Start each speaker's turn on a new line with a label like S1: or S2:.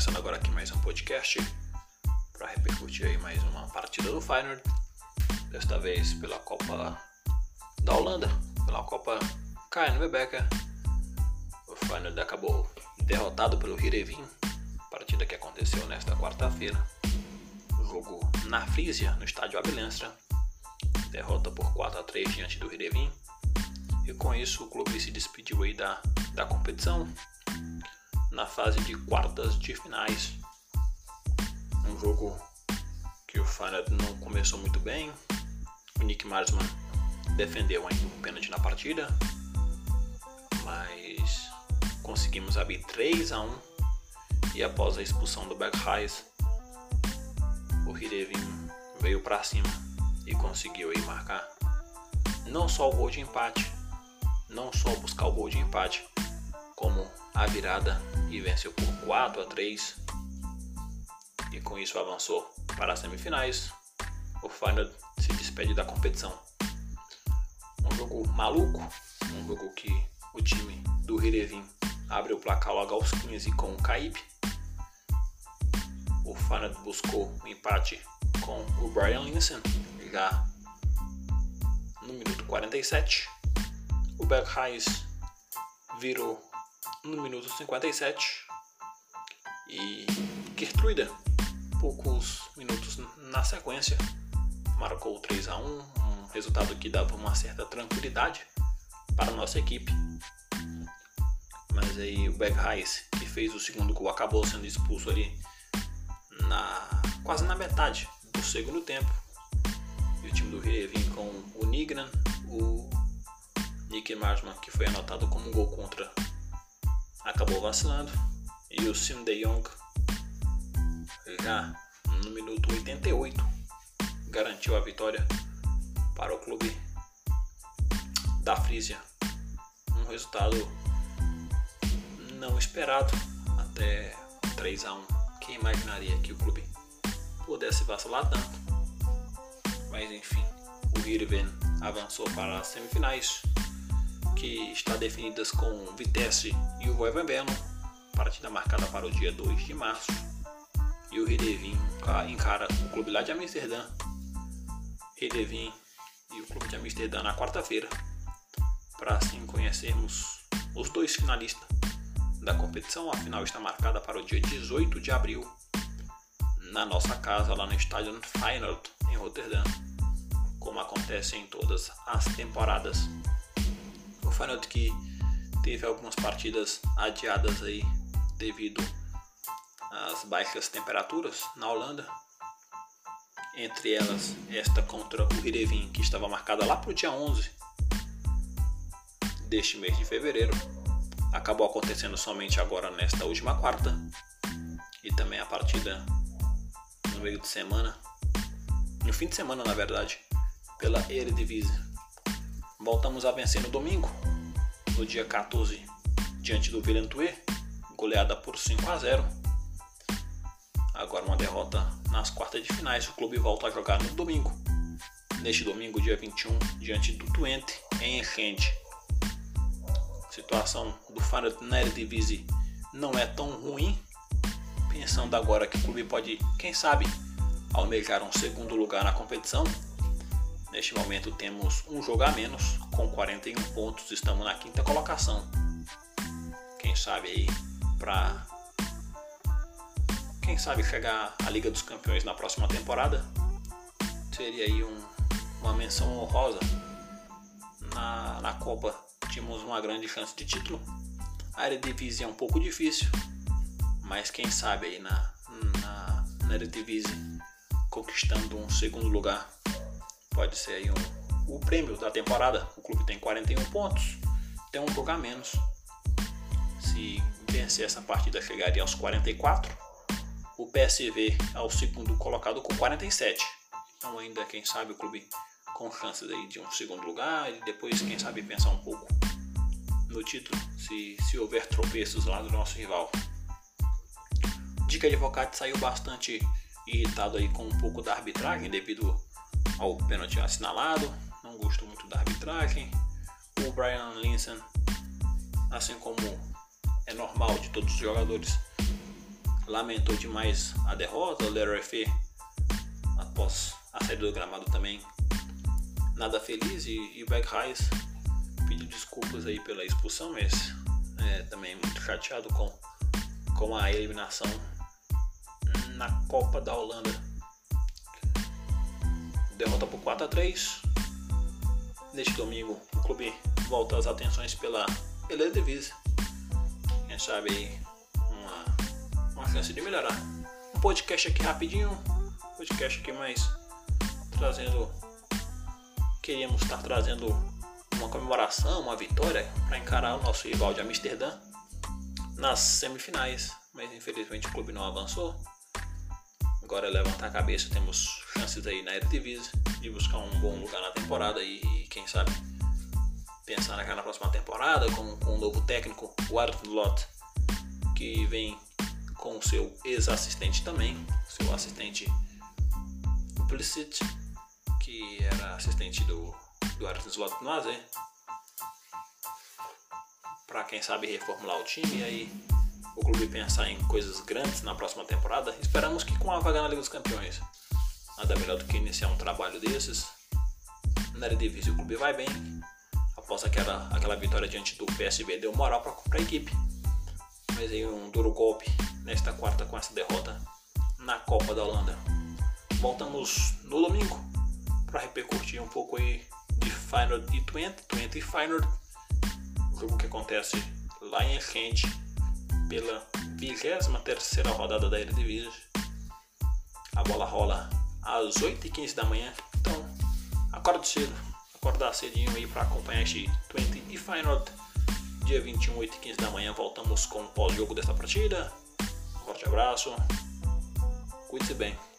S1: começando agora aqui mais um podcast para repercutir aí mais uma partida do Feyenoord, desta vez pela Copa da Holanda, pela Copa KNV Becker. O Feyenoord acabou derrotado pelo Hirevin, partida que aconteceu nesta quarta-feira. Jogo na Frisia, no estádio Abelenstra. Derrota por 4 a 3 diante do Hirevin. E com isso o clube se despediu aí da, da competição na fase de quartas de finais. Um jogo que o Feyenoord não começou muito bem. O Nick Marsman defendeu ainda um pênalti na partida, mas conseguimos abrir 3 a 1 e após a expulsão do Berghuis, o Hirevin veio para cima e conseguiu aí marcar não só o gol de empate, não só buscar o gol de empate, como a virada e venceu por 4 a 3 e com isso avançou para as semifinais. O Feyenoord se despede da competição. Um jogo maluco, um jogo que o time do Hirevin abre o placar logo aos 15 com o Caib. O Feyenoord buscou o um empate com o Brian Linsen já no minuto 47. O Berghuis virou no minuto 57 e Gertruida, poucos minutos na sequência, marcou 3 a 1 um resultado que dava uma certa tranquilidade para a nossa equipe. Mas aí o Berghuis, que fez o segundo gol, acabou sendo expulso ali na quase na metade do segundo tempo. E o time do Rio vinha com o Nigran, o Nick Marsman, que foi anotado como gol contra acabou vacilando e o Sim De Jong já no minuto 88 garantiu a vitória para o clube da Frisia. Um resultado não esperado até 3 a 1. Quem imaginaria que o clube pudesse vacilar tanto? Mas enfim, o Hirven avançou para as semifinais que está definidas com Vitesse e o Voivodeno, partida marcada para o dia 2 de março. E o Redevin encara o clube lá de Amsterdã. Redevin e o clube de Amsterdã na quarta-feira, para assim conhecermos os dois finalistas da competição. A final está marcada para o dia 18 de abril, na nossa casa, lá no estádio Feyenoord, em Rotterdam, como acontece em todas as temporadas. Feyenoord que teve algumas partidas adiadas aí devido às baixas temperaturas na Holanda. Entre elas, esta contra o Hirevin, que estava marcada lá para o dia 11 deste mês de fevereiro. Acabou acontecendo somente agora nesta última quarta. E também a partida no meio de semana, no fim de semana na verdade, pela Eredivisie Voltamos a vencer no domingo, no dia 14, diante do Villeneuve, goleada por 5 a 0. Agora uma derrota nas quartas de finais, o clube volta a jogar no domingo. Neste domingo, dia 21, diante do Twente, em Enchente. Situação do Feyenoord na Eredivisie não é tão ruim, pensando agora que o clube pode, quem sabe, almejar um segundo lugar na competição Neste momento temos um jogo a menos, com 41 pontos, estamos na quinta colocação. Quem sabe aí para quem sabe chegar à Liga dos Campeões na próxima temporada seria aí um, uma menção honrosa na, na Copa tínhamos uma grande chance de título a Eredivisie é um pouco difícil mas quem sabe aí na, na, na Eredivisie conquistando um segundo lugar pode ser aí um, o prêmio da temporada. O clube tem 41 pontos, tem um jogo a menos. Se vencer essa partida, chegaria aos 44. O PSV é o segundo colocado com 47. Então, ainda, quem sabe, o clube com chances aí de um segundo lugar e depois, quem sabe, pensar um pouco no título, se, se houver tropeços lá do nosso rival. Dica de Advocate saiu bastante irritado aí com um pouco da arbitragem devido ao pênalti assinalado. Não gosto muito da arbitragem. O Brian Linson, assim como é normal de todos os jogadores, lamentou demais a derrota. O Leroy Fê, após a saída do gramado também, nada feliz. E, e Reis pediu desculpas aí pela expulsão, mas é, também muito chateado com, com a eliminação na Copa da Holanda. Derrota por 4 a 3 Neste domingo, o clube volta as atenções pela Eredivisie. Quem sabe aí uma, uma chance de melhorar. Um podcast aqui rapidinho, podcast aqui mais trazendo queríamos estar trazendo uma comemoração, uma vitória para encarar o nosso rival de Amsterdã nas semifinais, mas infelizmente o clube não avançou. Agora levantar a cabeça, temos chances aí na Eredivisie de buscar um bom lugar na temporada e, quem sabe pensar na próxima temporada com, com um novo técnico, o Arthur Lott, que vem com o seu ex-assistente também, seu assistente Pulisic, que era assistente do, do Arthur Slot no AZ, para quem sabe reformular o time e aí o clube pensar em coisas grandes na próxima temporada. Esperamos que com a vaga na Liga dos Campeões. Nada melhor do que iniciar um trabalho desses. Na Eredivisie o clube vai bem. Após aquela, aquela vitória diante do PSB deu moral para a equipe. Mas aí um duro golpe nesta quarta com essa derrota na Copa da Holanda. Voltamos no domingo para repercutir um pouco aí de Final e 20, 20 Final, jogo que acontece lá em Enchente pela 23 rodada da Eredivisie. A bola rola às 8h15 da manhã, então acorda cedo, acordar cedinho aí para acompanhar este 20 e Final. Dia 21, 8h15 da manhã, voltamos com o pós-jogo desta partida. Um forte abraço, cuide-se bem.